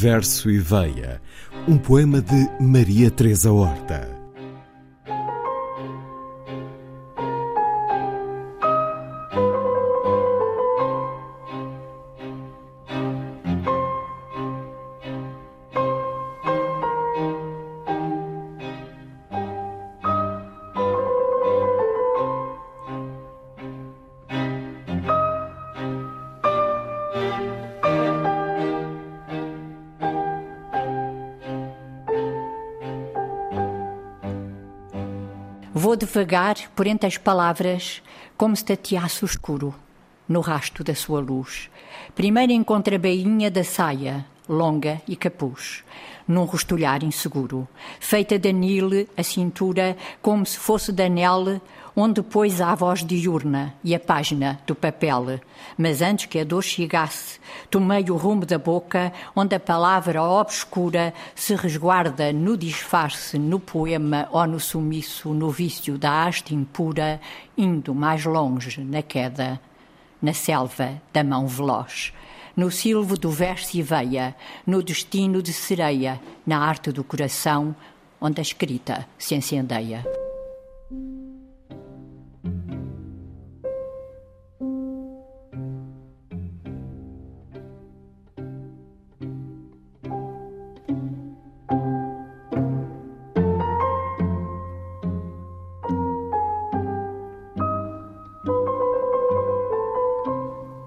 Verso e Veia, um poema de Maria Teresa Horta. Vou devagar por entre as palavras, como se tateasse o escuro, no rasto da sua luz. Primeiro encontro a bainha da saia, longa e capuz, num rostulhar inseguro, feita de anil a cintura, como se fosse de anel, onde pôs a voz diurna e a página do papel. Mas antes que a dor chegasse, tomei o rumo da boca, onde a palavra obscura se resguarda no disfarce, no poema ou no sumiço, no vício da haste impura, indo mais longe na queda, na selva da mão veloz no silvo do verso e veia, no destino de sereia, na arte do coração, onde a escrita se incendeia.